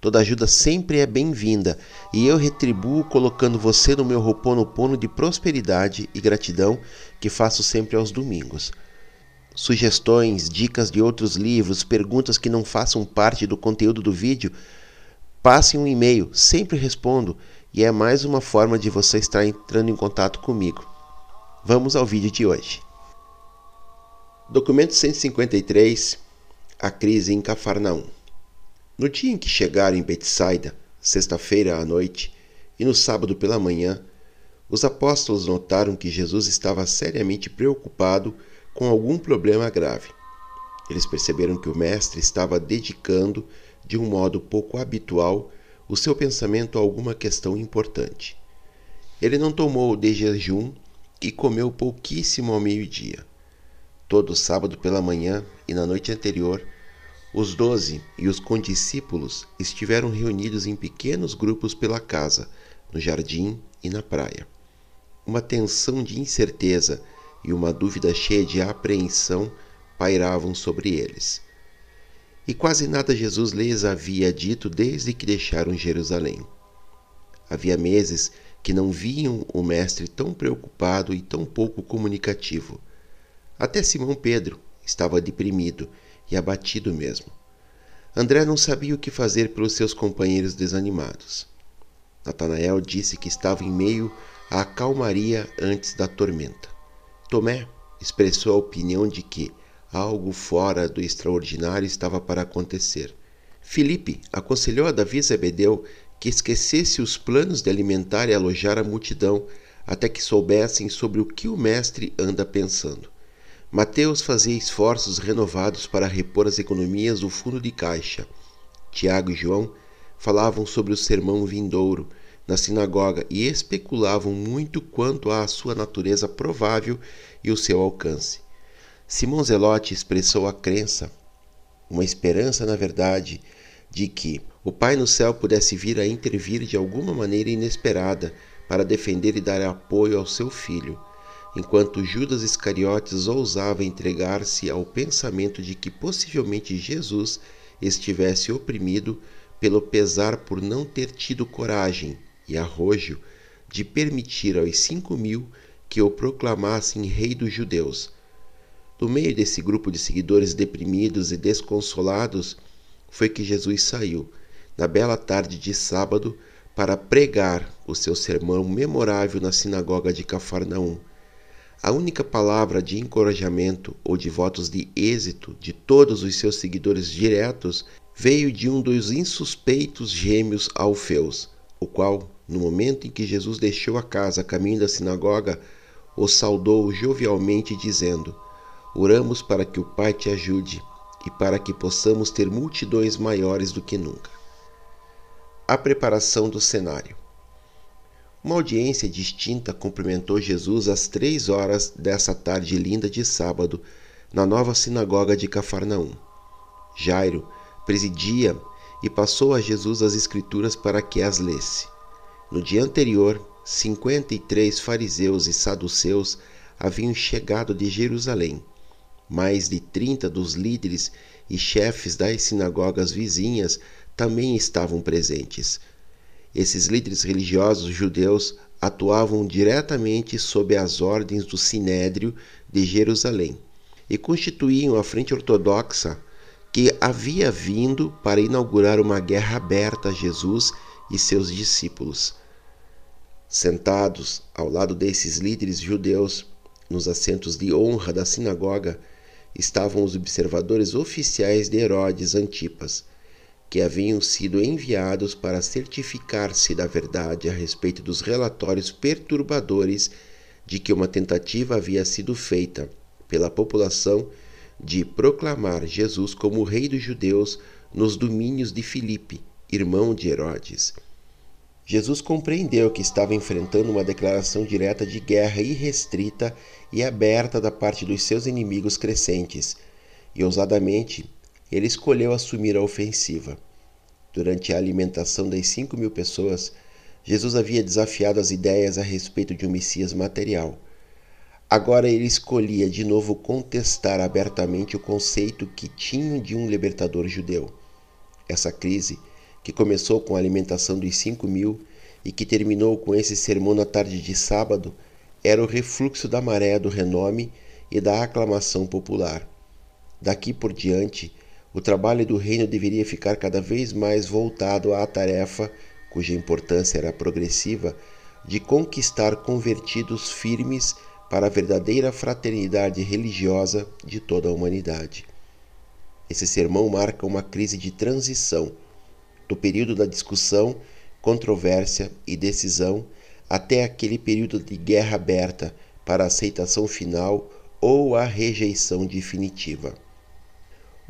Toda ajuda sempre é bem-vinda e eu retribuo colocando você no meu roponopono de prosperidade e gratidão que faço sempre aos domingos. Sugestões, dicas de outros livros, perguntas que não façam parte do conteúdo do vídeo, passe um e-mail, sempre respondo e é mais uma forma de você estar entrando em contato comigo. Vamos ao vídeo de hoje. Documento 153 A crise em Cafarnaum. No dia em que chegaram em Betsaida, sexta-feira à noite, e no sábado pela manhã, os apóstolos notaram que Jesus estava seriamente preocupado com algum problema grave. Eles perceberam que o Mestre estava dedicando, de um modo pouco habitual, o seu pensamento a alguma questão importante. Ele não tomou de jejum e comeu pouquíssimo ao meio-dia. Todo sábado pela manhã e na noite anterior, os doze e os condiscípulos estiveram reunidos em pequenos grupos pela casa, no jardim e na praia. Uma tensão de incerteza e uma dúvida cheia de apreensão pairavam sobre eles. E quase nada Jesus lhes havia dito desde que deixaram Jerusalém. Havia meses que não viam o Mestre tão preocupado e tão pouco comunicativo. Até Simão Pedro estava deprimido e abatido mesmo. André não sabia o que fazer pelos seus companheiros desanimados. Natanael disse que estava em meio à calmaria antes da tormenta. Tomé expressou a opinião de que algo fora do extraordinário estava para acontecer. Filipe aconselhou a Davi Zebedeu que esquecesse os planos de alimentar e alojar a multidão até que soubessem sobre o que o mestre anda pensando. Mateus fazia esforços renovados para repor as economias do fundo de caixa. Tiago e João falavam sobre o sermão vindouro na sinagoga e especulavam muito quanto à sua natureza provável e o seu alcance. Simão Zelote expressou a crença, uma esperança, na verdade, de que o Pai no céu pudesse vir a intervir de alguma maneira inesperada para defender e dar apoio ao seu filho enquanto Judas Iscariotes ousava entregar-se ao pensamento de que possivelmente Jesus estivesse oprimido pelo pesar por não ter tido coragem e arrojo de permitir aos cinco mil que o proclamassem rei dos judeus. No meio desse grupo de seguidores deprimidos e desconsolados foi que Jesus saiu, na bela tarde de sábado, para pregar o seu sermão memorável na sinagoga de Cafarnaum a única palavra de encorajamento ou de votos de êxito de todos os seus seguidores diretos veio de um dos insuspeitos gêmeos Alfeus, o qual, no momento em que Jesus deixou a casa a caminho da sinagoga, o saudou jovialmente, dizendo: oramos para que o Pai te ajude e para que possamos ter multidões maiores do que nunca. A preparação do cenário. Uma audiência distinta cumprimentou Jesus às três horas dessa tarde linda de sábado na nova sinagoga de Cafarnaum. Jairo presidia e passou a Jesus as Escrituras para que as lesse. No dia anterior, cinquenta e três fariseus e saduceus haviam chegado de Jerusalém. Mais de trinta dos líderes e chefes das sinagogas vizinhas também estavam presentes. Esses líderes religiosos judeus atuavam diretamente sob as ordens do Sinédrio de Jerusalém e constituíam a frente ortodoxa que havia vindo para inaugurar uma guerra aberta a Jesus e seus discípulos. Sentados ao lado desses líderes judeus, nos assentos de honra da sinagoga, estavam os observadores oficiais de Herodes Antipas, que haviam sido enviados para certificar-se da verdade a respeito dos relatórios perturbadores de que uma tentativa havia sido feita pela população de proclamar Jesus como Rei dos Judeus nos domínios de Filipe, irmão de Herodes. Jesus compreendeu que estava enfrentando uma declaração direta de guerra irrestrita e aberta da parte dos seus inimigos crescentes, e ousadamente ele escolheu assumir a ofensiva. Durante a alimentação das cinco mil pessoas, Jesus havia desafiado as ideias a respeito de um Messias material. Agora ele escolhia de novo contestar abertamente o conceito que tinham de um libertador judeu. Essa crise que começou com a alimentação dos cinco mil e que terminou com esse sermão na tarde de sábado, era o refluxo da maré do renome e da aclamação popular. Daqui por diante, o trabalho do reino deveria ficar cada vez mais voltado à tarefa, cuja importância era progressiva, de conquistar convertidos firmes para a verdadeira fraternidade religiosa de toda a humanidade. Esse sermão marca uma crise de transição do período da discussão, controvérsia e decisão até aquele período de guerra aberta para a aceitação final ou a rejeição definitiva.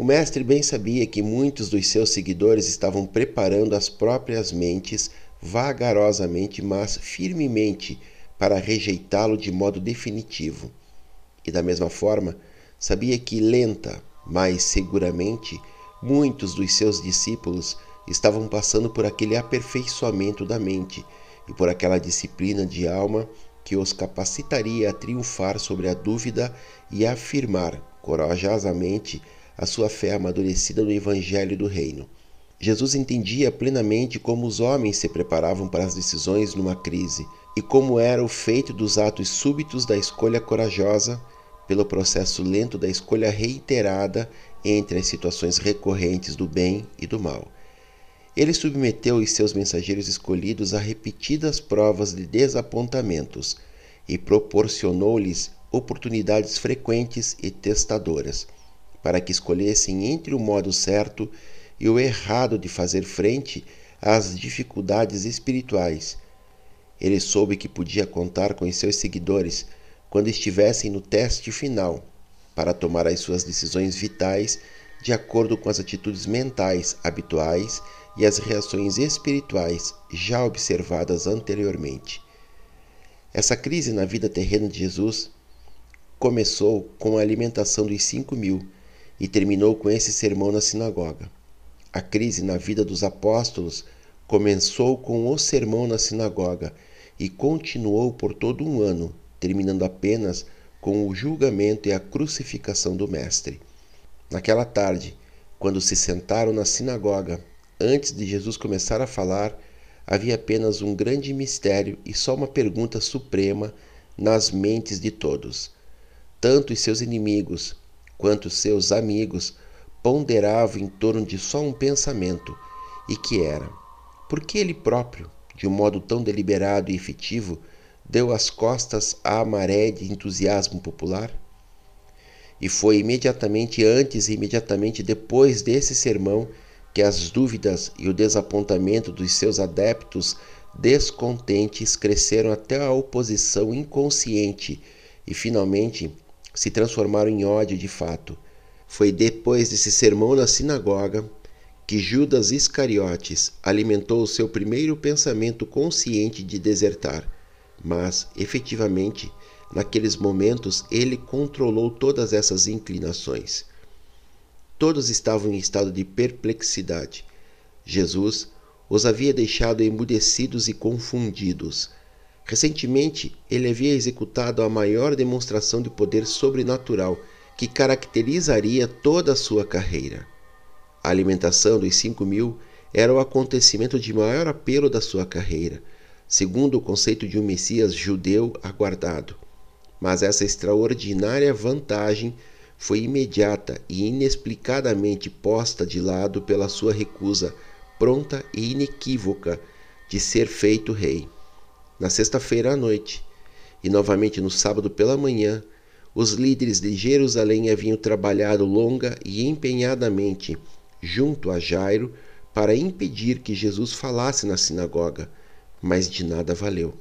O mestre bem sabia que muitos dos seus seguidores estavam preparando as próprias mentes vagarosamente, mas firmemente, para rejeitá-lo de modo definitivo. E da mesma forma, sabia que lenta, mas seguramente, muitos dos seus discípulos estavam passando por aquele aperfeiçoamento da mente e por aquela disciplina de alma que os capacitaria a triunfar sobre a dúvida e a afirmar corajosamente a sua fé amadurecida no Evangelho do Reino. Jesus entendia plenamente como os homens se preparavam para as decisões numa crise e como era o feito dos atos súbitos da escolha corajosa pelo processo lento da escolha reiterada entre as situações recorrentes do bem e do mal. Ele submeteu os seus mensageiros escolhidos a repetidas provas de desapontamentos e proporcionou-lhes oportunidades frequentes e testadoras, para que escolhessem entre o modo certo e o errado de fazer frente às dificuldades espirituais. Ele soube que podia contar com seus seguidores quando estivessem no teste final, para tomar as suas decisões vitais de acordo com as atitudes mentais habituais e as reações espirituais já observadas anteriormente. Essa crise na vida terrena de Jesus começou com a alimentação dos cinco mil e terminou com esse sermão na sinagoga. A crise na vida dos apóstolos começou com o sermão na sinagoga e continuou por todo um ano, terminando apenas com o julgamento e a crucificação do Mestre. Naquela tarde, quando se sentaram na sinagoga Antes de Jesus começar a falar, havia apenas um grande mistério e só uma pergunta suprema nas mentes de todos. Tanto os seus inimigos quanto seus amigos ponderavam em torno de só um pensamento, e que era: por que ele próprio, de um modo tão deliberado e efetivo, deu as costas à maré de entusiasmo popular? E foi imediatamente antes e imediatamente depois desse sermão que as dúvidas e o desapontamento dos seus adeptos descontentes cresceram até a oposição inconsciente e finalmente se transformaram em ódio de fato. Foi depois desse sermão na sinagoga que Judas Iscariotes alimentou o seu primeiro pensamento consciente de desertar, mas, efetivamente, naqueles momentos ele controlou todas essas inclinações. Todos estavam em estado de perplexidade. Jesus os havia deixado emudecidos e confundidos. Recentemente, ele havia executado a maior demonstração de poder sobrenatural que caracterizaria toda a sua carreira. A alimentação dos cinco mil era o acontecimento de maior apelo da sua carreira, segundo o conceito de um Messias judeu aguardado. Mas essa extraordinária vantagem foi imediata e inexplicadamente posta de lado pela sua recusa pronta e inequívoca de ser feito rei. Na sexta-feira à noite, e novamente no sábado pela manhã, os líderes de Jerusalém haviam trabalhado longa e empenhadamente junto a Jairo para impedir que Jesus falasse na sinagoga, mas de nada valeu.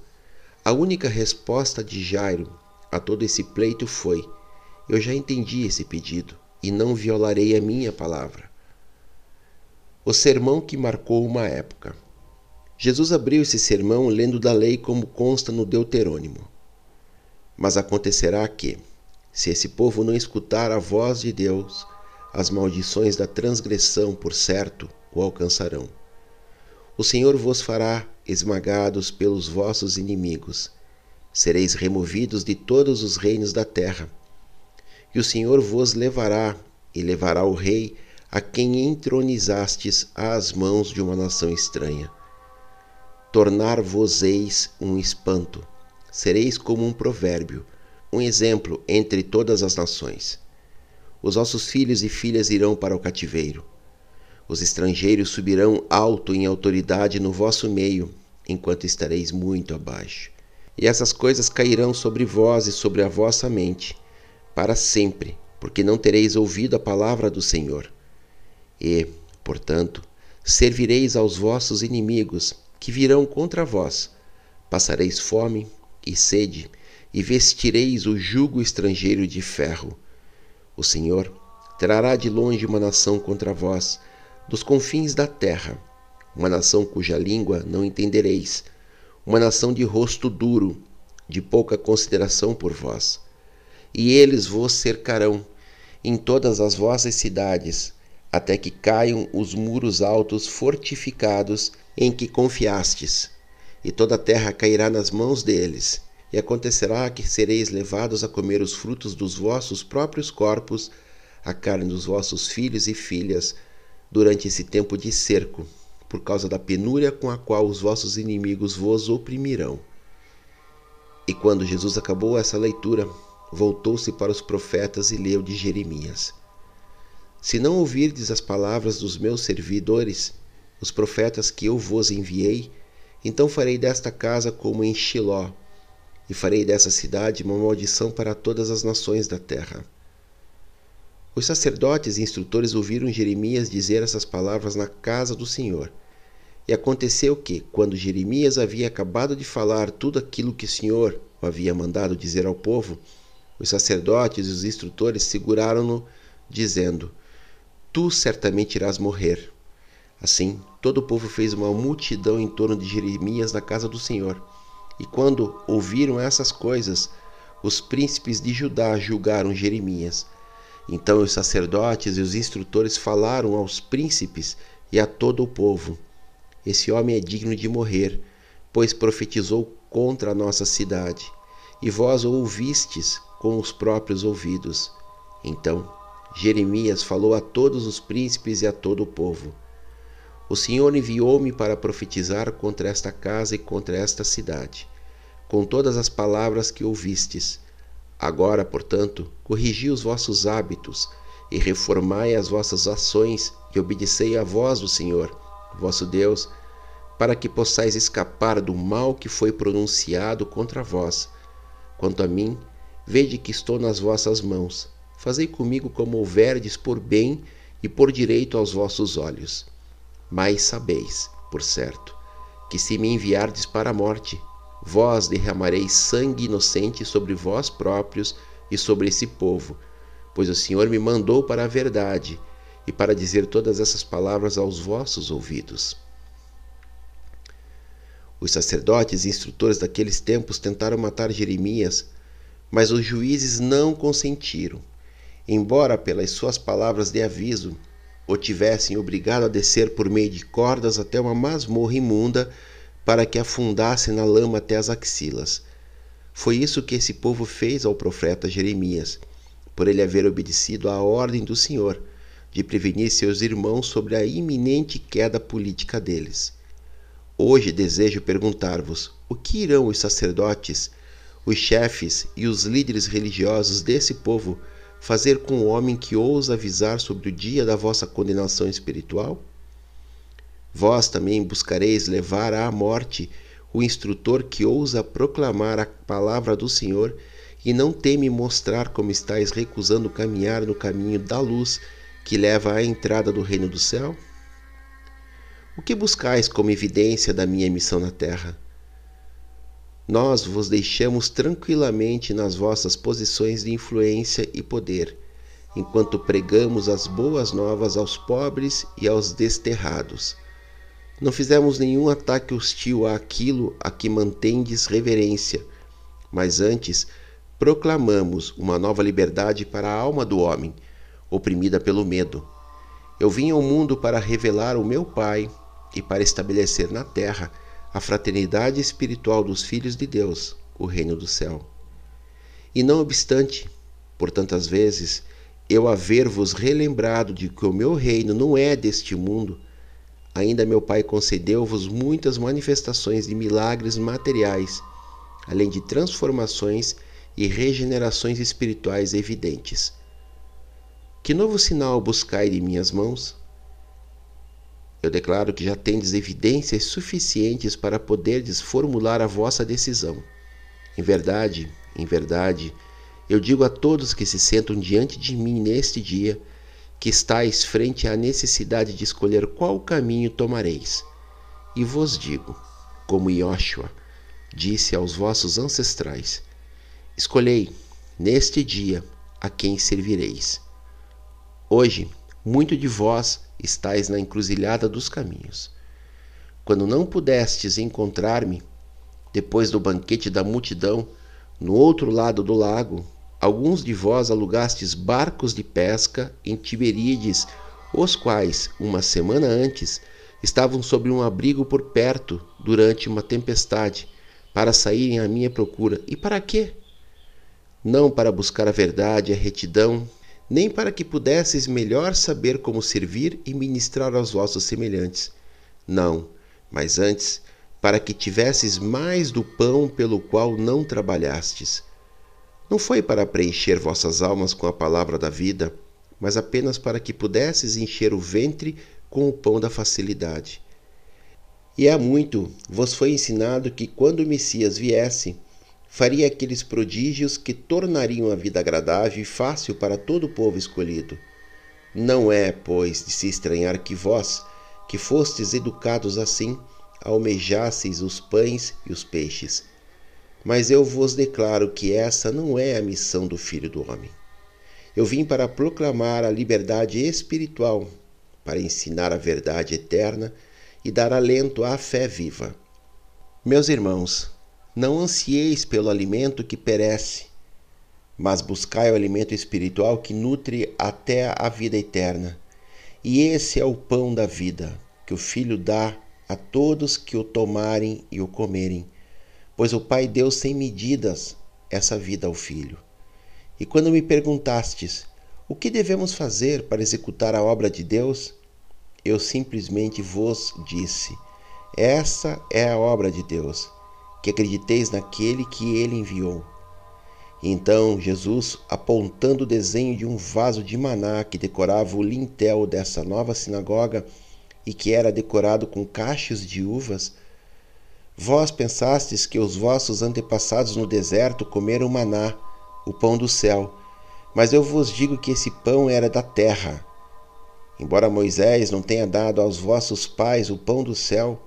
A única resposta de Jairo a todo esse pleito foi: Eu já entendi esse pedido e não violarei a minha palavra. O sermão que marcou uma época. Jesus abriu esse sermão lendo da lei como consta no Deuterônimo. Mas acontecerá que, se esse povo não escutar a voz de Deus, as maldições da transgressão, por certo, o alcançarão. O Senhor vos fará esmagados pelos vossos inimigos. Sereis removidos de todos os reinos da terra. E o Senhor vos levará, e levará o rei a quem entronizastes às mãos de uma nação estranha. Tornar-vos-eis um espanto, sereis como um provérbio, um exemplo entre todas as nações. Os vossos filhos e filhas irão para o cativeiro. Os estrangeiros subirão alto em autoridade no vosso meio, enquanto estareis muito abaixo. E essas coisas cairão sobre vós e sobre a vossa mente, para sempre, porque não tereis ouvido a palavra do Senhor. E, portanto, servireis aos vossos inimigos, que virão contra vós. Passareis fome e sede, e vestireis o jugo estrangeiro de ferro o Senhor trará de longe uma nação contra vós, dos confins da terra, uma nação cuja língua não entendereis, uma nação de rosto duro, de pouca consideração por vós. E eles vos cercarão em todas as vossas cidades, até que caiam os muros altos fortificados em que confiastes, e toda a terra cairá nas mãos deles e acontecerá que sereis levados a comer os frutos dos vossos próprios corpos, a carne dos vossos filhos e filhas, durante esse tempo de cerco, por causa da penúria com a qual os vossos inimigos vos oprimirão. E quando Jesus acabou essa leitura, voltou-se para os profetas e leu de Jeremias: Se não ouvirdes as palavras dos meus servidores, os profetas que eu vos enviei, então farei desta casa como em Shiló, e farei dessa cidade uma maldição para todas as nações da terra. Os sacerdotes e instrutores ouviram Jeremias dizer essas palavras na casa do Senhor. E aconteceu que, quando Jeremias havia acabado de falar tudo aquilo que o Senhor o havia mandado dizer ao povo, os sacerdotes e os instrutores seguraram-no, dizendo: Tu certamente irás morrer. Assim, todo o povo fez uma multidão em torno de Jeremias na casa do Senhor. E quando ouviram essas coisas, os príncipes de Judá julgaram Jeremias. Então os sacerdotes e os instrutores falaram aos príncipes e a todo o povo: Esse homem é digno de morrer, pois profetizou contra a nossa cidade, e vós o ouvistes com os próprios ouvidos. Então Jeremias falou a todos os príncipes e a todo o povo: O Senhor enviou-me para profetizar contra esta casa e contra esta cidade com todas as palavras que ouvistes. Agora, portanto, corrigi os vossos hábitos e reformai as vossas ações e obedecei à voz do Senhor, vosso Deus, para que possais escapar do mal que foi pronunciado contra vós. Quanto a mim, vede que estou nas vossas mãos. Fazei comigo como houverdes por bem e por direito aos vossos olhos. Mas sabeis, por certo, que se me enviardes para a morte, Vós derramareis sangue inocente sobre vós próprios e sobre esse povo, pois o Senhor me mandou para a verdade e para dizer todas essas palavras aos vossos ouvidos. Os sacerdotes e instrutores daqueles tempos tentaram matar Jeremias, mas os juízes não consentiram, embora pelas suas palavras de aviso o tivessem obrigado a descer por meio de cordas até uma masmorra imunda para que afundasse na lama até as axilas. Foi isso que esse povo fez ao profeta Jeremias, por ele haver obedecido à ordem do Senhor de prevenir seus irmãos sobre a iminente queda política deles. Hoje desejo perguntar-vos: o que irão os sacerdotes, os chefes e os líderes religiosos desse povo fazer com o homem que ousa avisar sobre o dia da vossa condenação espiritual? Vós também buscareis levar à morte o instrutor que ousa proclamar a palavra do Senhor e não teme mostrar como estáis recusando caminhar no caminho da luz que leva à entrada do reino do céu? O que buscais como evidência da minha missão na terra? Nós vos deixamos tranquilamente nas vossas posições de influência e poder, enquanto pregamos as boas novas aos pobres e aos desterrados. Não fizemos nenhum ataque hostil àquilo a que mantendes reverência, mas antes proclamamos uma nova liberdade para a alma do homem, oprimida pelo medo. Eu vim ao mundo para revelar o meu Pai e para estabelecer na terra a fraternidade espiritual dos filhos de Deus, o reino do céu. E não obstante, por tantas vezes, eu haver-vos relembrado de que o meu reino não é deste mundo, ainda meu Pai concedeu-vos muitas manifestações de milagres materiais, além de transformações e regenerações espirituais evidentes. Que novo sinal buscai de minhas mãos? Eu declaro que já tendes evidências suficientes para poderdes formular a vossa decisão. Em verdade, em verdade, eu digo a todos que se sentam diante de mim neste dia que estáis frente à necessidade de escolher qual caminho tomareis. E vos digo, como Yoshua disse aos vossos ancestrais: Escolhei neste dia a quem servireis. Hoje, muito de vós estais na encruzilhada dos caminhos. Quando não pudestes encontrar-me, depois do banquete da multidão, no outro lado do lago, alguns de vós alugastes barcos de pesca em Tiberíades, os quais, uma semana antes, estavam sob um abrigo por perto durante uma tempestade, para saírem à minha procura. E para quê? Não para buscar a verdade, a retidão nem para que pudesseis melhor saber como servir e ministrar aos vossos semelhantes. Não, mas antes, para que tivesses mais do pão pelo qual não trabalhastes. Não foi para preencher vossas almas com a palavra da vida, mas apenas para que pudesses encher o ventre com o pão da facilidade. E há muito vos foi ensinado que quando o Messias viesse, faria aqueles prodígios que tornariam a vida agradável e fácil para todo o povo escolhido. Não é, pois, de se estranhar que vós, que fostes educados assim, almejasseis os pães e os peixes. Mas eu vos declaro que essa não é a missão do Filho do Homem. Eu vim para proclamar a liberdade espiritual, para ensinar a verdade eterna e dar alento à fé viva. Meus irmãos, não ansieis pelo alimento que perece, mas buscai o alimento espiritual que nutre até a vida eterna. E esse é o pão da vida, que o Filho dá a todos que o tomarem e o comerem, pois o Pai deu sem medidas essa vida ao Filho. E quando me perguntastes, o que devemos fazer para executar a obra de Deus? Eu simplesmente vos disse: essa é a obra de Deus que acrediteis naquele que ele enviou. Então Jesus, apontando o desenho de um vaso de maná que decorava o lintel dessa nova sinagoga e que era decorado com cachos de uvas, vós pensastes que os vossos antepassados no deserto comeram maná, o pão do céu, mas eu vos digo que esse pão era da terra. Embora Moisés não tenha dado aos vossos pais o pão do céu,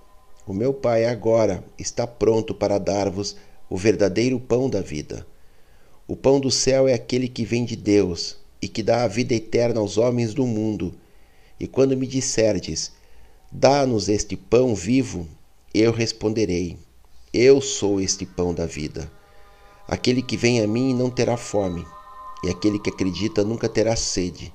o meu Pai agora está pronto para dar-vos o verdadeiro pão da vida. O pão do céu é aquele que vem de Deus e que dá a vida eterna aos homens do mundo. E quando me disserdes, dá-nos este pão vivo, eu responderei: Eu sou este pão da vida. Aquele que vem a mim não terá fome, e aquele que acredita nunca terá sede.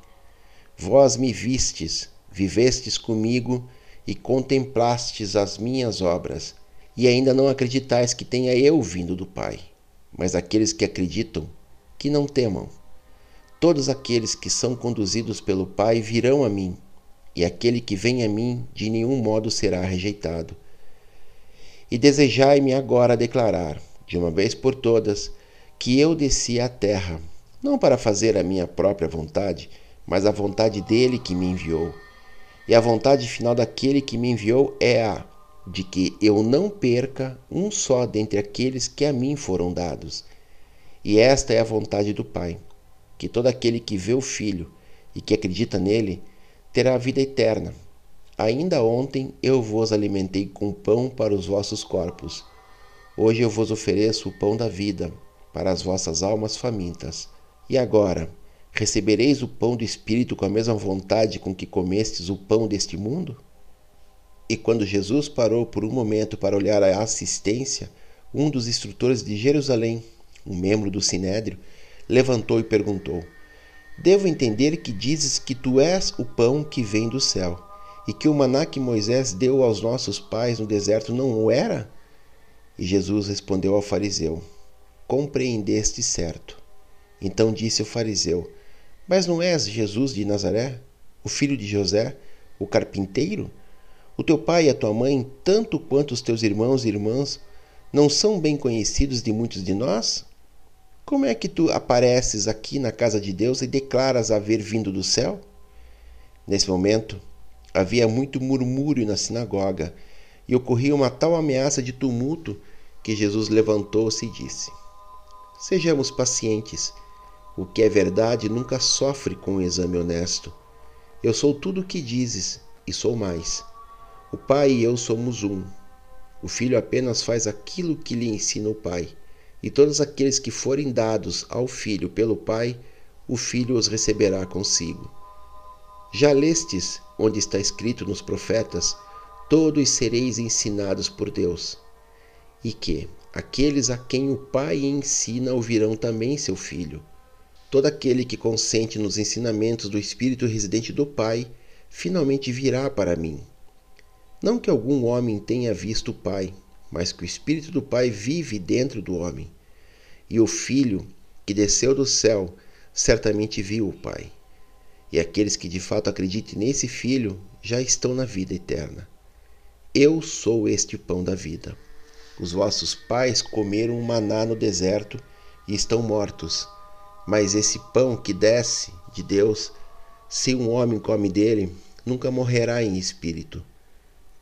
Vós me vistes, vivestes comigo e contemplastes as minhas obras, e ainda não acreditais que tenha eu vindo do Pai. Mas aqueles que acreditam, que não temam. Todos aqueles que são conduzidos pelo Pai virão a mim, e aquele que vem a mim de nenhum modo será rejeitado. E desejai-me agora declarar, de uma vez por todas, que eu desci à terra, não para fazer a minha própria vontade, mas a vontade dele que me enviou. E a vontade final daquele que me enviou é a de que eu não perca um só dentre aqueles que a mim foram dados. E esta é a vontade do Pai, que todo aquele que vê o Filho e que acredita nele terá a vida eterna. Ainda ontem eu vos alimentei com pão para os vossos corpos. Hoje eu vos ofereço o pão da vida para as vossas almas famintas. E agora, recebereis o pão do Espírito com a mesma vontade com que comestes o pão deste mundo? E quando Jesus parou por um momento para olhar a assistência, um dos instrutores de Jerusalém, um membro do sinédrio, levantou e perguntou: Devo entender que dizes que tu és o pão que vem do céu, e que o maná que Moisés deu aos nossos pais no deserto não o era? E Jesus respondeu ao fariseu: Compreendeste certo. Então disse o fariseu: Mas não és Jesus de Nazaré, o filho de José, o carpinteiro? O teu pai e a tua mãe, tanto quanto os teus irmãos e irmãs, não são bem conhecidos de muitos de nós? Como é que tu apareces aqui na casa de Deus e declaras haver vindo do céu? Nesse momento, havia muito murmúrio na sinagoga e ocorria uma tal ameaça de tumulto que Jesus levantou-se e disse: Sejamos pacientes. O que é verdade nunca sofre com um exame honesto. Eu sou tudo o que dizes e sou mais. O Pai e eu somos um. O Filho apenas faz aquilo que lhe ensina o Pai e todos aqueles que forem dados ao Filho pelo Pai, o Filho os receberá consigo. Já lestes onde está escrito nos profetas: Todos sereis ensinados por Deus, e que aqueles a quem o Pai ensina ouvirão também seu Filho. Todo aquele que consente nos ensinamentos do Espírito residente do Pai, finalmente virá para mim. Não que algum homem tenha visto o Pai, mas que o Espírito do Pai vive dentro do homem. E o Filho, que desceu do céu, certamente viu o Pai. E aqueles que de fato acreditem nesse Filho já estão na vida eterna. Eu sou este pão da vida. Os vossos pais comeram maná no deserto e estão mortos. Mas esse pão que desce de Deus, se um homem come dele, nunca morrerá em espírito.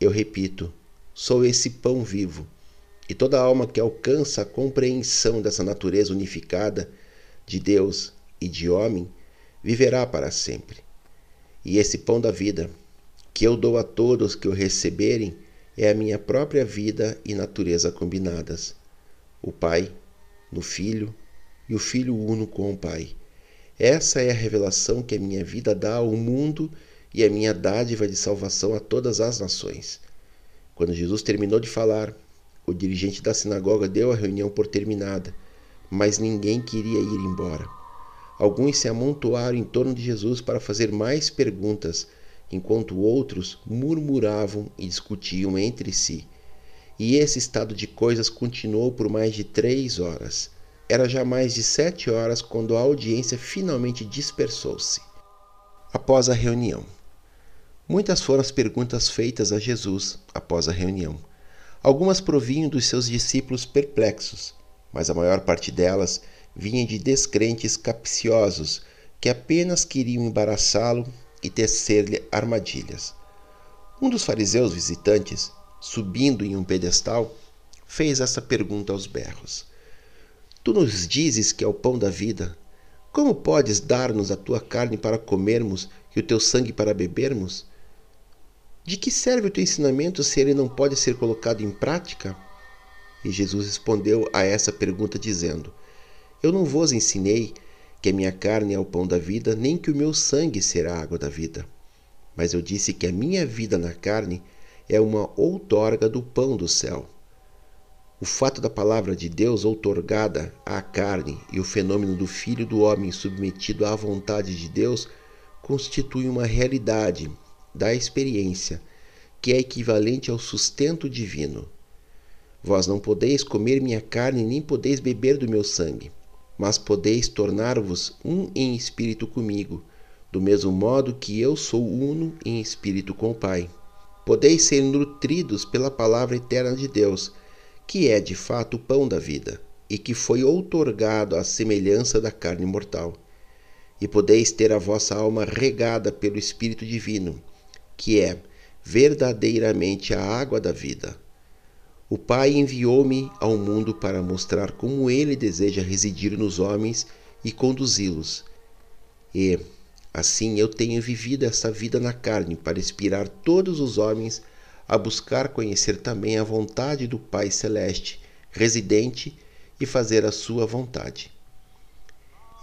Eu repito, Sou esse pão vivo. E toda alma que alcança a compreensão dessa natureza unificada de Deus e de homem viverá para sempre. E esse pão da vida, que eu dou a todos que o receberem, é a minha própria vida e natureza combinadas. O Pai no Filho e o Filho uno com o Pai. Essa é a revelação que a minha vida dá ao mundo e a minha dádiva de salvação a todas as nações. Quando Jesus terminou de falar, o dirigente da sinagoga deu a reunião por terminada, mas ninguém queria ir embora. Alguns se amontoaram em torno de Jesus para fazer mais perguntas, enquanto outros murmuravam e discutiam entre si. E esse estado de coisas continuou por mais de três horas. Era já mais de sete horas quando a audiência finalmente dispersou-se. Após a reunião, Muitas foram as perguntas feitas a Jesus após a reunião. Algumas provinham dos seus discípulos perplexos, mas a maior parte delas vinha de descrentes capciosos que apenas queriam embaraçá-lo e tecer-lhe armadilhas. Um dos fariseus visitantes, subindo em um pedestal, fez essa pergunta aos berros: Tu nos dizes que é o pão da vida. Como podes dar-nos a tua carne para comermos e o teu sangue para bebermos? De que serve o teu ensinamento se ele não pode ser colocado em prática? E Jesus respondeu a essa pergunta dizendo: Eu não vos ensinei que a minha carne é o pão da vida, nem que o meu sangue será a água da vida. Mas eu disse que a minha vida na carne é uma outorga do pão do céu. O fato da palavra de Deus outorgada à carne e o fenômeno do Filho do Homem submetido à vontade de Deus constitui uma realidade da experiência que é equivalente ao sustento divino. Vós não podeis comer minha carne, nem podeis beber do meu sangue, mas podeis tornar-vos um em espírito comigo, do mesmo modo que eu sou uno em espírito com o Pai. Podeis ser nutridos pela palavra eterna de Deus, que é de fato o pão da vida, e que foi outorgado à semelhança da carne mortal. E podeis ter a vossa alma regada pelo Espírito Divino, que é verdadeiramente a água da vida. O Pai enviou-me ao mundo para mostrar como Ele deseja residir nos homens e conduzi-los. E, assim, eu tenho vivido essa vida na carne para inspirar todos os homens a buscar conhecer também a vontade do Pai Celeste, residente, e fazer a sua vontade.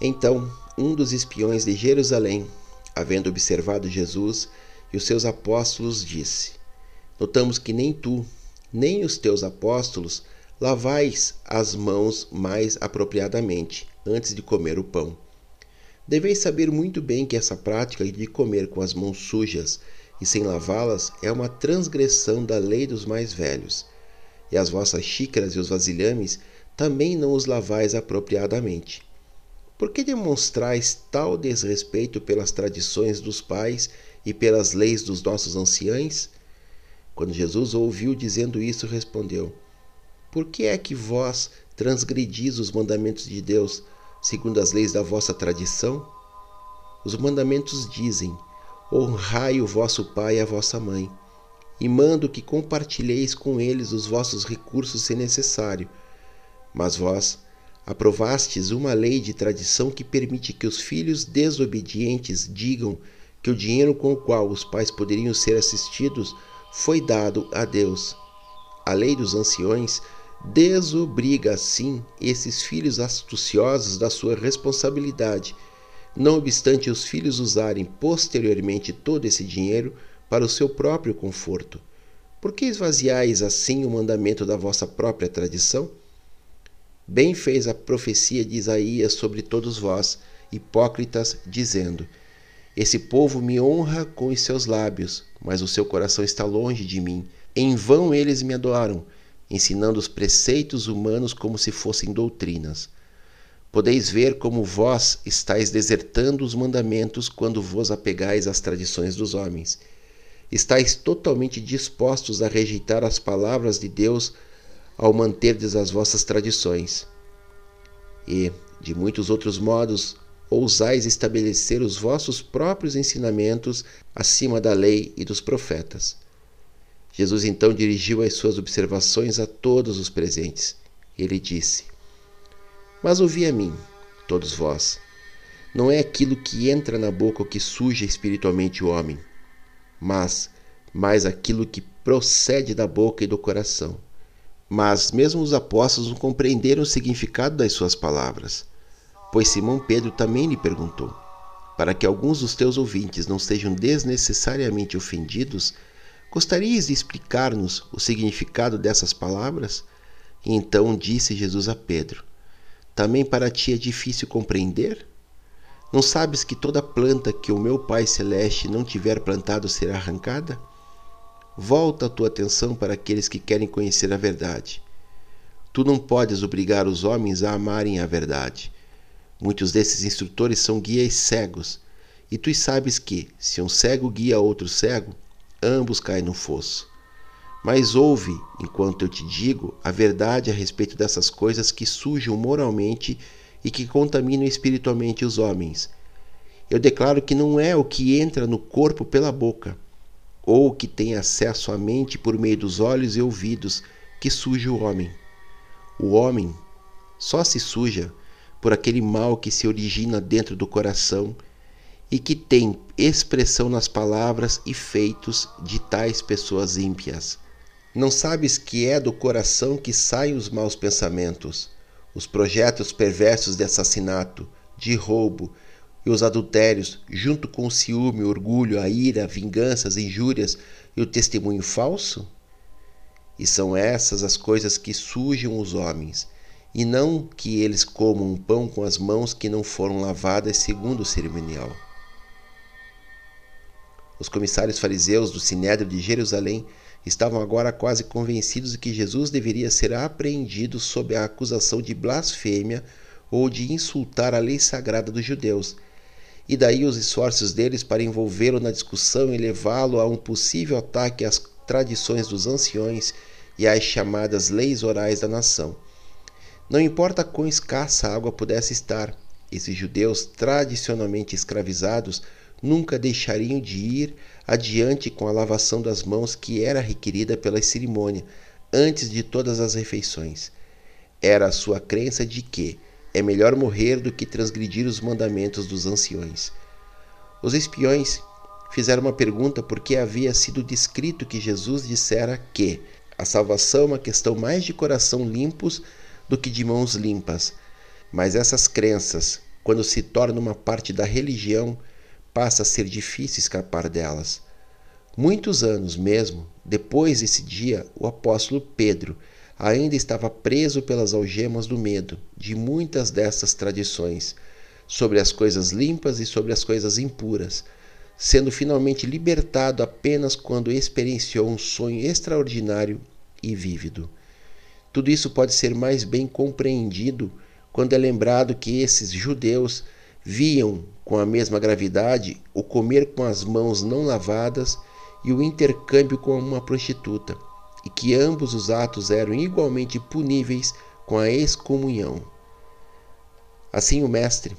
Então, um dos espiões de Jerusalém, havendo observado Jesus e os seus apóstolos, disse: Notamos que nem tu, nem os teus apóstolos lavais as mãos mais apropriadamente antes de comer o pão. Deveis saber muito bem que essa prática de comer com as mãos sujas e sem lavá-las é uma transgressão da lei dos mais velhos. E as vossas xícaras e os vasilhames também não os lavais apropriadamente. Por que demonstrais tal desrespeito pelas tradições dos pais e pelas leis dos nossos anciães? Quando Jesus ouviu dizendo isso, respondeu: Por que é que vós transgredis os mandamentos de Deus, segundo as leis da vossa tradição? Os mandamentos dizem: Honrai o vosso pai e a vossa mãe, e mando que compartilheis com eles os vossos recursos se necessário. Mas vós aprovastes uma lei de tradição que permite que os filhos desobedientes digam que o dinheiro com o qual os pais poderiam ser assistidos foi dado a Deus. A lei dos anciões desobriga assim esses filhos astuciosos da sua responsabilidade, não obstante os filhos usarem posteriormente todo esse dinheiro para o seu próprio conforto. Por que esvaziais assim o mandamento da vossa própria tradição? Bem fez a profecia de Isaías sobre todos vós, hipócritas, dizendo: esse povo me honra com os seus lábios, mas o seu coração está longe de mim. Em vão eles me adoram, ensinando os preceitos humanos como se fossem doutrinas. Podeis ver como vós estáis desertando os mandamentos quando vos apegais às tradições dos homens. Estais totalmente dispostos a rejeitar as palavras de Deus ao manterdes as vossas tradições. E, de muitos outros modos, ousais estabelecer os vossos próprios ensinamentos acima da lei e dos profetas. Jesus então dirigiu as suas observações a todos os presentes. Ele disse: Mas ouvi a mim, todos vós. Não é aquilo que entra na boca o que suja espiritualmente o homem, mas mais aquilo que procede da boca e do coração. Mas mesmo os apóstolos não compreenderam o significado das suas palavras. Pois Simão Pedro também lhe perguntou: Para que alguns dos teus ouvintes não sejam desnecessariamente ofendidos, gostarias de explicar-nos o significado dessas palavras? E então disse Jesus a Pedro: Também para ti é difícil compreender? Não sabes que toda planta que o meu Pai Celeste não tiver plantado será arrancada? Volta a tua atenção para aqueles que querem conhecer a verdade. Tu não podes obrigar os homens a amarem a verdade Muitos desses instrutores são guias cegos, e tu sabes que, se um cego guia outro cego, ambos caem no fosso. Mas ouve, enquanto eu te digo, a verdade a respeito dessas coisas que sujam moralmente e que contaminam espiritualmente os homens. Eu declaro que não é o que entra no corpo pela boca, ou o que tem acesso à mente por meio dos olhos e ouvidos, que suja o homem. O homem só se suja por aquele mal que se origina dentro do coração e que tem expressão nas palavras e feitos de tais pessoas ímpias. Não sabes que é do coração que saem os maus pensamentos, Os projetos perversos de assassinato, de roubo e os adultérios, junto com o ciúme, o orgulho, a ira, vinganças, injúrias e o testemunho falso? E são essas as coisas que sujam os homens, e não que eles comam um pão com as mãos que não foram lavadas segundo o cerimonial. Os comissários fariseus do Sinédrio de Jerusalém estavam agora quase convencidos de que Jesus deveria ser apreendido sob a acusação de blasfêmia ou de insultar a lei sagrada dos judeus. E daí os esforços deles para envolvê-lo na discussão e levá-lo a um possível ataque às tradições dos anciões e às chamadas leis orais da nação. Não importa quão escassa a água pudesse estar, esses judeus tradicionalmente escravizados nunca deixariam de ir adiante com a lavação das mãos que era requerida pela cerimônia antes de todas as refeições. Era a sua crença de que é melhor morrer do que transgredir os mandamentos dos anciões. Os espiões fizeram uma pergunta porque havia sido descrito que Jesus dissera que a salvação é uma questão mais de coração limpos do que de mãos limpas. Mas essas crenças, quando se tornam uma parte da religião, passa a ser difícil escapar delas. Muitos anos mesmo depois desse dia, o apóstolo Pedro ainda estava preso pelas algemas do medo de muitas dessas tradições, sobre as coisas limpas e sobre as coisas impuras, sendo finalmente libertado apenas quando experienciou um sonho extraordinário e vívido. Tudo isso pode ser mais bem compreendido quando é lembrado que esses judeus viam com a mesma gravidade o comer com as mãos não lavadas e o intercâmbio com uma prostituta, e que ambos os atos eram igualmente puníveis com a excomunhão. Assim, o mestre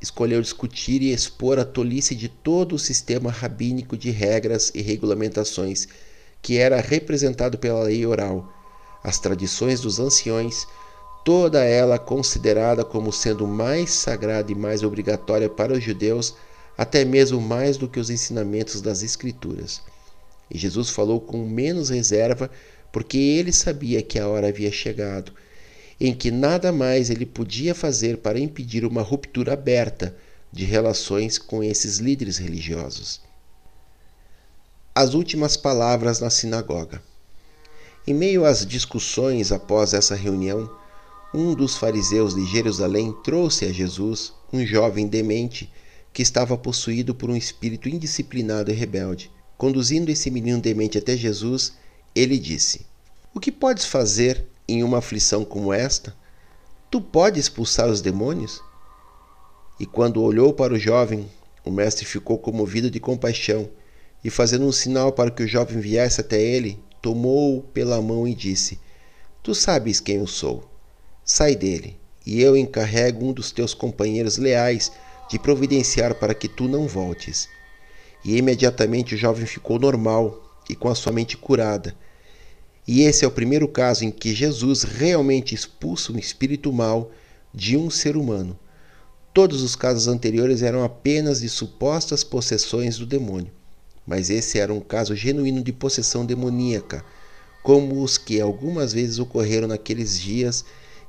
escolheu discutir e expor a tolice de todo o sistema rabínico de regras e regulamentações que era representado pela lei oral, as tradições dos anciões toda ela considerada como sendo mais sagrada e mais obrigatória para os judeus, até mesmo mais do que os ensinamentos das Escrituras. E Jesus falou com menos reserva, porque ele sabia que a hora havia chegado, em que nada mais ele podia fazer para impedir uma ruptura aberta de relações com esses líderes religiosos. As últimas palavras na sinagoga. Em meio às discussões após essa reunião, um dos fariseus de Jerusalém trouxe a Jesus um jovem demente que estava possuído por um espírito indisciplinado e rebelde. Conduzindo esse menino demente até Jesus, ele disse: O que podes fazer em uma aflição como esta? Tu podes expulsar os demônios? E quando olhou para o jovem, o mestre ficou comovido de compaixão e, fazendo um sinal para que o jovem viesse até ele, tomou-o pela mão e disse: Tu sabes quem eu sou Sai dele, e eu encarrego um dos teus companheiros leais de providenciar para que tu não voltes. E imediatamente o jovem ficou normal e com a sua mente curada. E esse é o primeiro caso em que Jesus realmente expulsa um espírito mau de um ser humano. Todos os casos anteriores eram apenas de supostas possessões do demônio, mas esse era um caso genuíno de possessão demoníaca, como os que algumas vezes ocorreram naqueles dias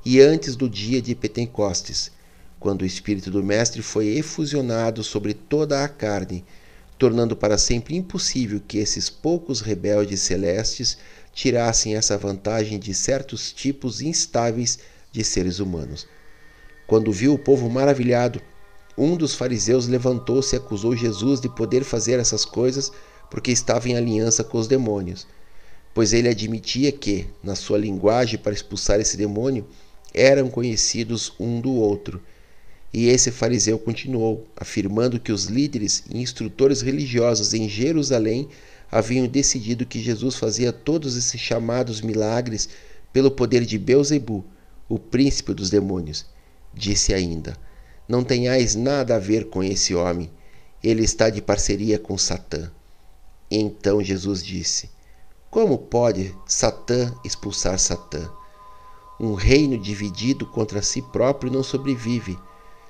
e antes do dia de Pentecostes, quando o Espírito do Mestre foi efusionado sobre toda a carne, tornando para sempre impossível que esses poucos rebeldes celestes tirassem essa vantagem de certos tipos instáveis de seres humanos. Quando viu o povo maravilhado, um dos fariseus levantou-se e acusou Jesus de poder fazer essas coisas porque estava em aliança com os demônios, pois ele admitia que, na sua linguagem para expulsar esse demônio, eram conhecidos um do outro. E esse fariseu continuou, afirmando que os líderes e instrutores religiosos em Jerusalém haviam decidido que Jesus fazia todos esses chamados milagres pelo poder de Beuzebu, o príncipe dos demônios. Disse ainda: Não tenhais nada a ver com esse homem, ele está de parceria com Satã. Então Jesus disse: Como pode Satã expulsar Satã? Um reino dividido contra si próprio não sobrevive.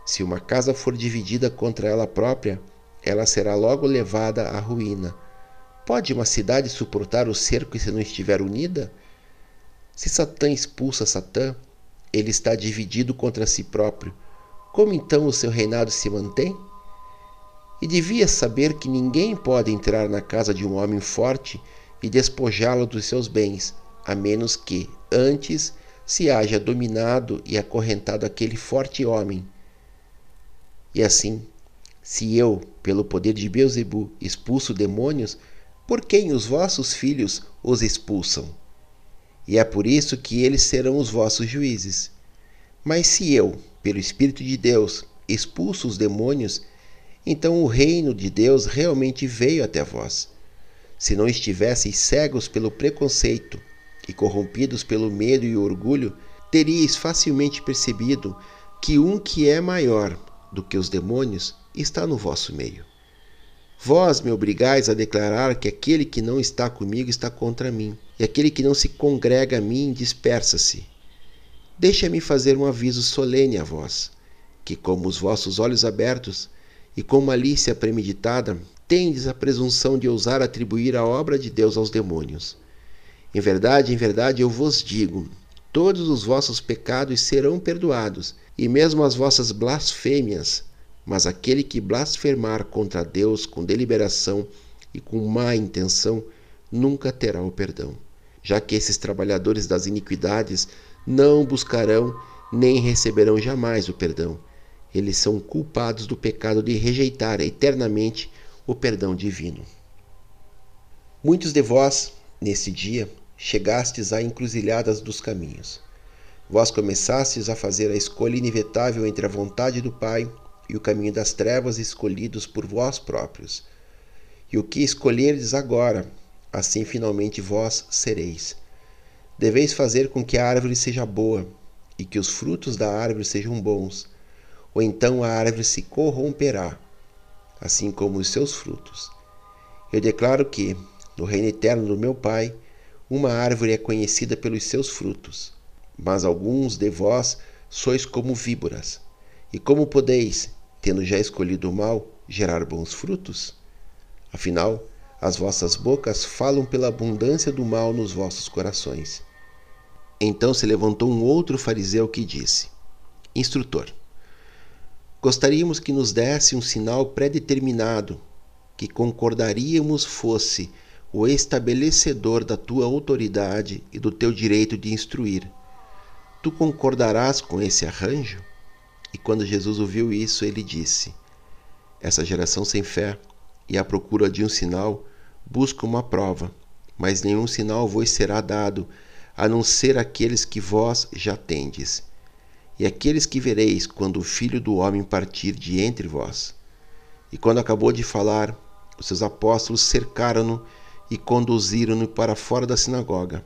Se uma casa for dividida contra ela própria, ela será logo levada à ruína. Pode uma cidade suportar o cerco se não estiver unida? Se Satã expulsa Satã, ele está dividido contra si próprio, como então o seu reinado se mantém? E devia saber que ninguém pode entrar na casa de um homem forte e despojá-lo dos seus bens, a menos que, antes, se haja dominado e acorrentado aquele forte homem. E assim, se eu, pelo poder de Beuzebu, expulso demônios, por quem os vossos filhos os expulsam? E é por isso que eles serão os vossos juízes. Mas se eu, pelo Espírito de Deus, expulso os demônios, então o reino de Deus realmente veio até vós. Se não estivesseis cegos pelo preconceito e corrompidos pelo medo e orgulho, teríeis facilmente percebido que um que é maior do que os demônios está no vosso meio. Vós me obrigais a declarar que aquele que não está comigo está contra mim, e aquele que não se congrega a mim dispersa-se. Deixa-me fazer um aviso solene a vós, que como os vossos olhos abertos e com malícia premeditada, tendes a presunção de ousar atribuir a obra de Deus aos demônios. Em verdade, em verdade eu vos digo: todos os vossos pecados serão perdoados, e mesmo as vossas blasfêmias. Mas aquele que blasfemar contra Deus com deliberação e com má intenção nunca terá o perdão, já que esses trabalhadores das iniquidades não buscarão nem receberão jamais o perdão. Eles são culpados do pecado de rejeitar eternamente o perdão divino. Muitos de vós, nesse dia, chegastes à encruzilhadas dos caminhos. Vós começastes a fazer a escolha inevitável entre a vontade do Pai e o caminho das trevas escolhidos por vós próprios. E o que escolherdes agora, assim finalmente vós sereis. Deveis fazer com que a árvore seja boa e que os frutos da árvore sejam bons, ou então a árvore se corromperá, assim como os seus frutos. Eu declaro que, no reino eterno do meu Pai, uma árvore é conhecida pelos seus frutos, mas alguns de vós sois como víboras. E como podeis, tendo já escolhido o mal, gerar bons frutos? Afinal, as vossas bocas falam pela abundância do mal nos vossos corações. Então se levantou um outro fariseu que disse: Instrutor, gostaríamos que nos desse um sinal pré-determinado, que concordaríamos fosse o estabelecedor da tua autoridade e do teu direito de instruir. Tu concordarás com esse arranjo? E quando Jesus ouviu isso, ele disse: Essa geração sem fé e à procura de um sinal busca uma prova, mas nenhum sinal vos será dado, a não ser aqueles que vós já tendes, e aqueles que vereis quando o Filho do Homem partir de entre vós. E quando acabou de falar, os seus apóstolos cercaram-no e conduziram-no para fora da sinagoga.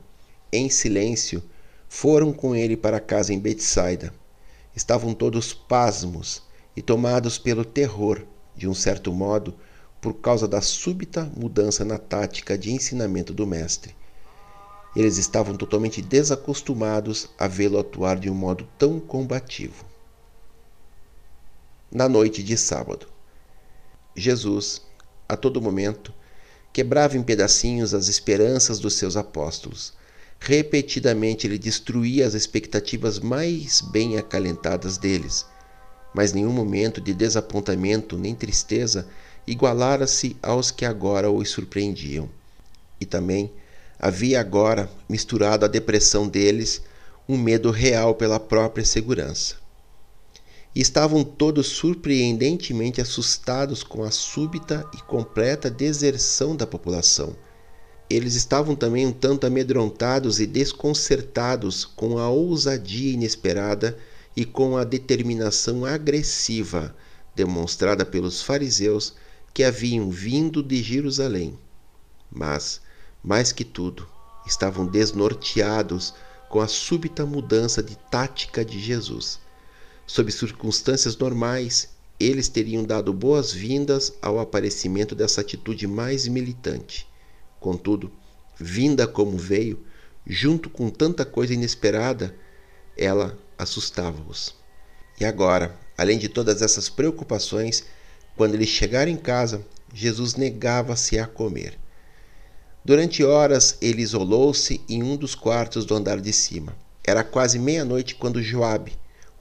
Em silêncio, foram com ele para casa em Betsaida. Estavam todos pasmos e tomados pelo terror, de um certo modo, por causa da súbita mudança na tática de ensinamento do mestre. Eles estavam totalmente desacostumados a vê-lo atuar de um modo tão combativo. Na noite de sábado, Jesus, a todo momento, quebrava em pedacinhos as esperanças dos seus apóstolos. Repetidamente ele destruía as expectativas mais bem acalentadas deles, mas nenhum momento de desapontamento nem tristeza igualara-se aos que agora os surpreendiam. E também havia agora, misturado à depressão deles, um medo real pela própria segurança e estavam todos surpreendentemente assustados com a súbita e completa deserção da população. Eles estavam também um tanto amedrontados e desconcertados com a ousadia inesperada e com a determinação agressiva demonstrada pelos fariseus que haviam vindo de Jerusalém. Mas, mais que tudo, estavam desnorteados com a súbita mudança de tática de Jesus Sob circunstâncias normais, eles teriam dado boas-vindas ao aparecimento dessa atitude mais militante. Contudo, vinda como veio, junto com tanta coisa inesperada, ela assustava-os. E agora, além de todas essas preocupações, quando eles chegaram em casa, Jesus negava-se a comer. Durante horas ele isolou-se em um dos quartos do andar de cima. Era quase meia-noite quando Joabe,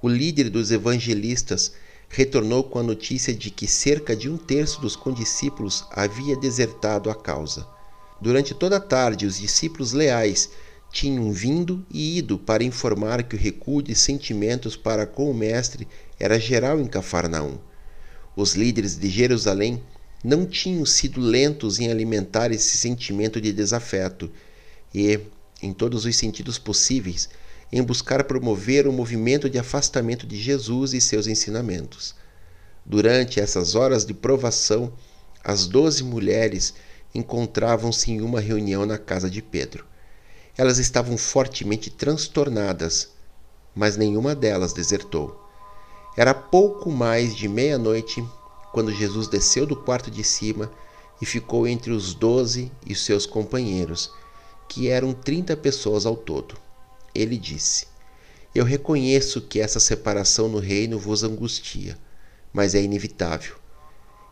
o líder dos evangelistas, retornou com a notícia de que cerca de um terço dos condiscípulos havia desertado a causa. Durante toda a tarde, os discípulos leais tinham vindo e ido para informar que o recuo de sentimentos para com o Mestre era geral em Cafarnaum. Os líderes de Jerusalém não tinham sido lentos em alimentar esse sentimento de desafeto e, em todos os sentidos possíveis, em buscar promover o um movimento de afastamento de Jesus e seus ensinamentos. Durante essas horas de provação, as doze mulheres encontravam-se em uma reunião na casa de Pedro. Elas estavam fortemente transtornadas, mas nenhuma delas desertou. Era pouco mais de meia-noite quando Jesus desceu do quarto de cima e ficou entre os doze e seus companheiros, que eram trinta pessoas ao todo ele disse: Eu reconheço que essa separação no reino vos angustia, mas é inevitável.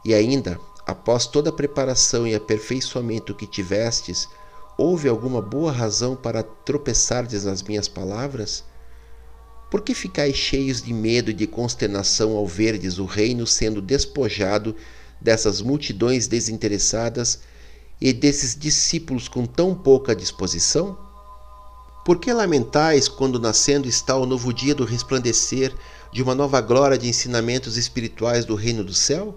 E ainda, após toda a preparação e aperfeiçoamento que tivestes, houve alguma boa razão para tropeçardes nas minhas palavras? Por que ficais cheios de medo e de consternação ao verdes o reino sendo despojado dessas multidões desinteressadas e desses discípulos com tão pouca disposição? Por que lamentais quando nascendo está o novo dia do resplandecer de uma nova glória de ensinamentos espirituais do reino do céu?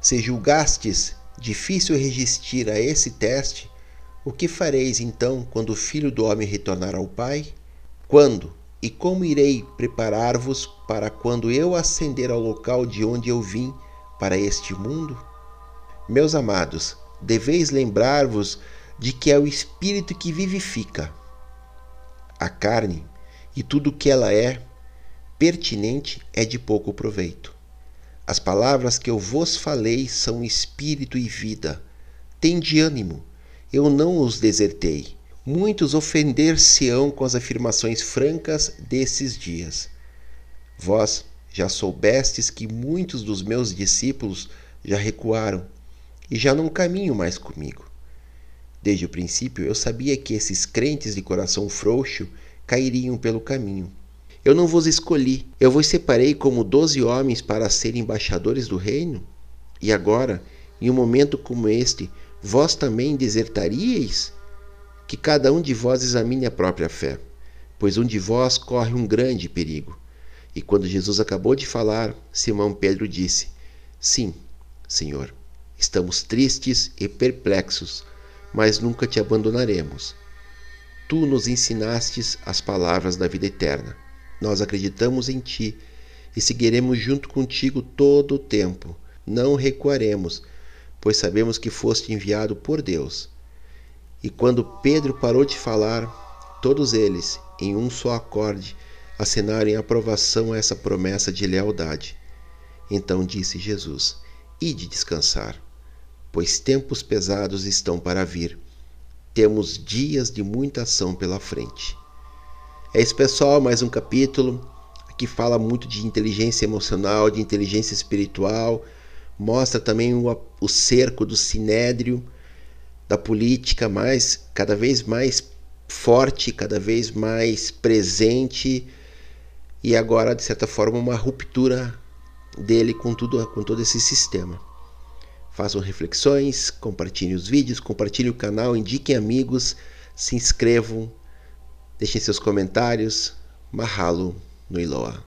Se julgastes difícil resistir a esse teste, o que fareis então quando o Filho do Homem retornar ao Pai? Quando e como irei preparar-vos para quando eu ascender ao local de onde eu vim para este mundo? Meus amados, deveis lembrar-vos de que é o Espírito que vivifica a carne e tudo o que ela é pertinente é de pouco proveito. As palavras que eu vos falei são espírito e vida. Tende ânimo, eu não os desertei. Muitos ofender-se-ão com as afirmações francas desses dias. Vós já soubestes que muitos dos meus discípulos já recuaram e já não caminham mais comigo. Desde o princípio eu sabia que esses crentes de coração frouxo cairiam pelo caminho. Eu não vos escolhi, eu vos separei como doze homens para serem embaixadores do reino? E agora, em um momento como este, vós também desertaríeis? Que cada um de vós examine a própria fé, pois um de vós corre um grande perigo. E quando Jesus acabou de falar, Simão Pedro disse: Sim, Senhor, estamos tristes e perplexos mas nunca te abandonaremos. Tu nos ensinastes as palavras da vida eterna. Nós acreditamos em ti e seguiremos junto contigo todo o tempo. Não recuaremos, pois sabemos que foste enviado por Deus. E quando Pedro parou de falar, todos eles, em um só acorde, assinaram em aprovação a essa promessa de lealdade. Então disse Jesus: Ide descansar pois tempos pesados estão para vir. Temos dias de muita ação pela frente. É isso, pessoal, mais um capítulo que fala muito de inteligência emocional, de inteligência espiritual, mostra também o, o cerco do sinédrio, da política mais cada vez mais forte, cada vez mais presente e agora de certa forma uma ruptura dele com tudo com todo esse sistema. Façam reflexões, compartilhem os vídeos, compartilhem o canal, indiquem amigos, se inscrevam, deixem seus comentários. Mahalo no Iloa.